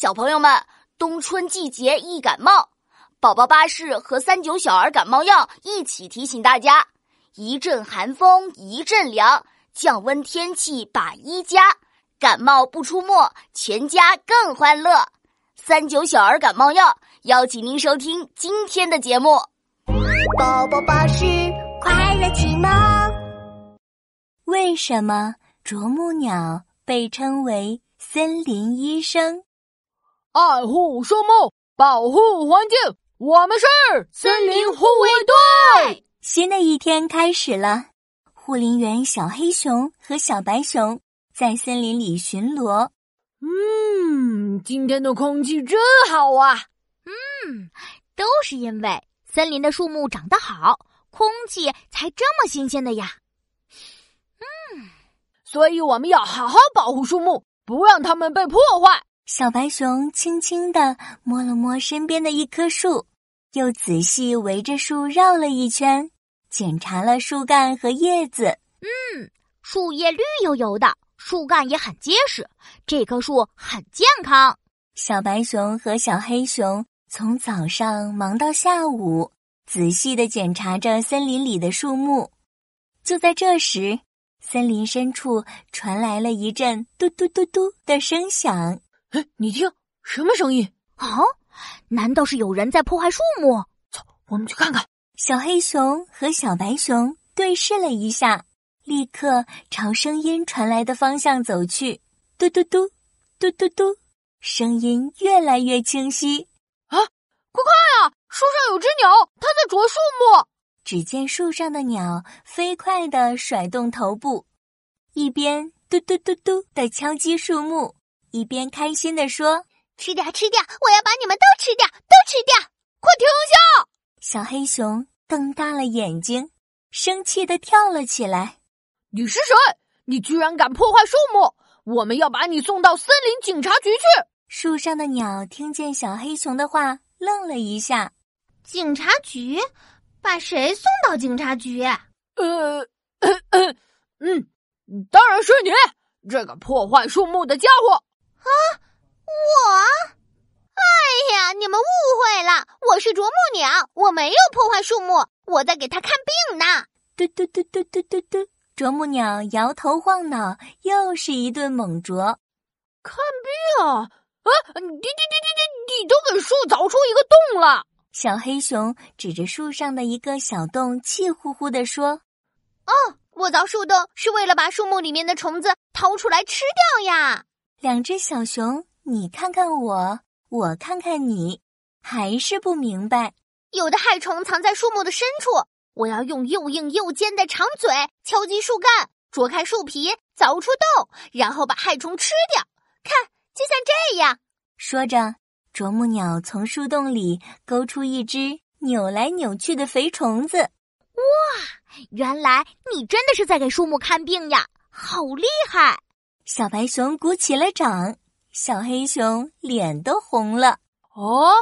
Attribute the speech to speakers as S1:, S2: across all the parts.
S1: 小朋友们，冬春季节易感冒，宝宝巴士和三九小儿感冒药一起提醒大家：一阵寒风一阵凉，降温天气把衣加，感冒不出没，全家更欢乐。三九小儿感冒药邀请您收听今天的节目。
S2: 宝宝巴士快乐启蒙。
S3: 为什么啄木鸟被称为森林医生？
S4: 爱护树木，保护环境，我们是森林护卫队。
S3: 新的一天开始了，护林员小黑熊和小白熊在森林里巡逻。
S4: 嗯，今天的空气真好啊！
S5: 嗯，都是因为森林的树木长得好，空气才这么新鲜的呀。
S4: 嗯，所以我们要好好保护树木，不让它们被破坏。
S3: 小白熊轻轻地摸了摸身边的一棵树，又仔细围着树绕了一圈，检查了树干和叶子。
S5: 嗯，树叶绿油油的，树干也很结实，这棵树很健康。
S3: 小白熊和小黑熊从早上忙到下午，仔细地检查着森林里的树木。就在这时，森林深处传来了一阵嘟嘟嘟嘟的声响。
S4: 哎，你听，什么声音？
S5: 啊，难道是有人在破坏树木？
S4: 走，我们去看看。
S3: 小黑熊和小白熊对视了一下，立刻朝声音传来的方向走去。嘟嘟嘟，嘟嘟嘟，声音越来越清晰。
S4: 啊，快看啊！树上有只鸟，它在啄树木。
S3: 只见树上的鸟飞快地甩动头部，一边嘟嘟嘟嘟地敲击树木。一边开心地说：“
S2: 吃掉，吃掉！我要把你们都吃掉，都吃掉！
S4: 快停下！”
S3: 小黑熊瞪大了眼睛，生气地跳了起来：“
S4: 你是谁？你居然敢破坏树木！我们要把你送到森林警察局去！”
S3: 树上的鸟听见小黑熊的话，愣了一下：“
S2: 警察局？把谁送到警察局？”“
S4: 呃，嗯，当然是你，这个破坏树木的家伙！”
S2: 啊，我！哎呀，你们误会了，我是啄木鸟，我没有破坏树木，我在给它看病呢。
S3: 嘟嘟嘟嘟嘟嘟嘟，啄木鸟摇头晃脑，又是一顿猛啄。
S4: 看病啊！你你你你你你都给树凿出一个洞了！
S3: 小黑熊指着树上的一个小洞，气呼呼地说：“
S2: 哦，我凿树洞是为了把树木里面的虫子掏出来吃掉呀。”
S3: 两只小熊，你看看我，我看看你，还是不明白。
S2: 有的害虫藏在树木的深处，我要用又硬又尖的长嘴敲击树干，啄开树皮，凿出洞，然后把害虫吃掉。看，就像这样。
S3: 说着，啄木鸟从树洞里勾出一只扭来扭去的肥虫子。
S5: 哇，原来你真的是在给树木看病呀，好厉害！
S3: 小白熊鼓起了掌，小黑熊脸都红了。
S4: 哦，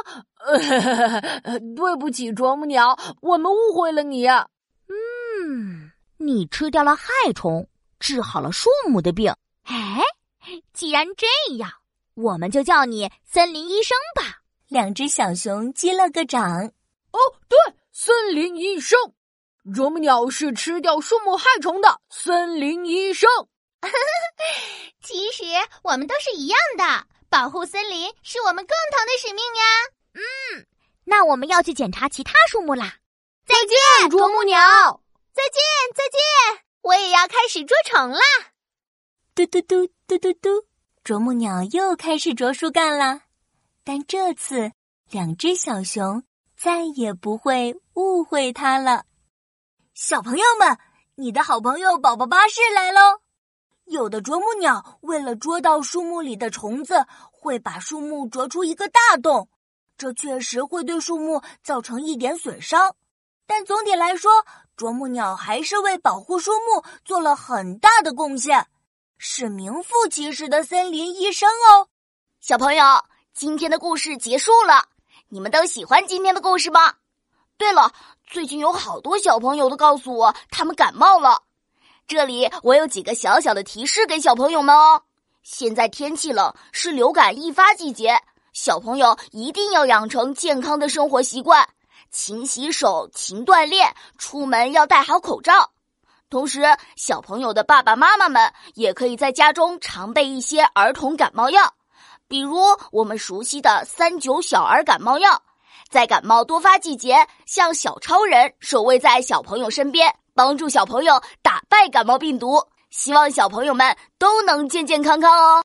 S4: 对不起，啄木鸟，我们误会了你。
S5: 嗯，你吃掉了害虫，治好了树木的病。哎，既然这样，我们就叫你森林医生吧。
S3: 两只小熊击了个掌。
S4: 哦，对，森林医生，啄木鸟是吃掉树木害虫的森林医生。
S2: 其实我们都是一样的，保护森林是我们共同的使命呀。
S5: 嗯，那我们要去检查其他树木啦。
S4: 再见，啄木鸟。
S2: 再见，再见。我也要开始捉虫啦。
S3: 嘟嘟嘟嘟嘟嘟，啄木鸟又开始啄树干了。但这次，两只小熊再也不会误会它了。
S6: 小朋友们，你的好朋友宝宝巴士来喽。有的啄木鸟为了捉到树木里的虫子，会把树木啄出一个大洞，这确实会对树木造成一点损伤。但总体来说，啄木鸟还是为保护树木做了很大的贡献，是名副其实的森林医生哦。
S1: 小朋友，今天的故事结束了，你们都喜欢今天的故事吗？对了，最近有好多小朋友都告诉我他们感冒了。这里我有几个小小的提示给小朋友们哦。现在天气冷，是流感易发季节，小朋友一定要养成健康的生活习惯，勤洗手、勤锻炼，出门要戴好口罩。同时，小朋友的爸爸妈妈们也可以在家中常备一些儿童感冒药，比如我们熟悉的三九小儿感冒药。在感冒多发季节，像小超人守卫在小朋友身边，帮助小朋友打败感冒病毒。希望小朋友们都能健健康康哦。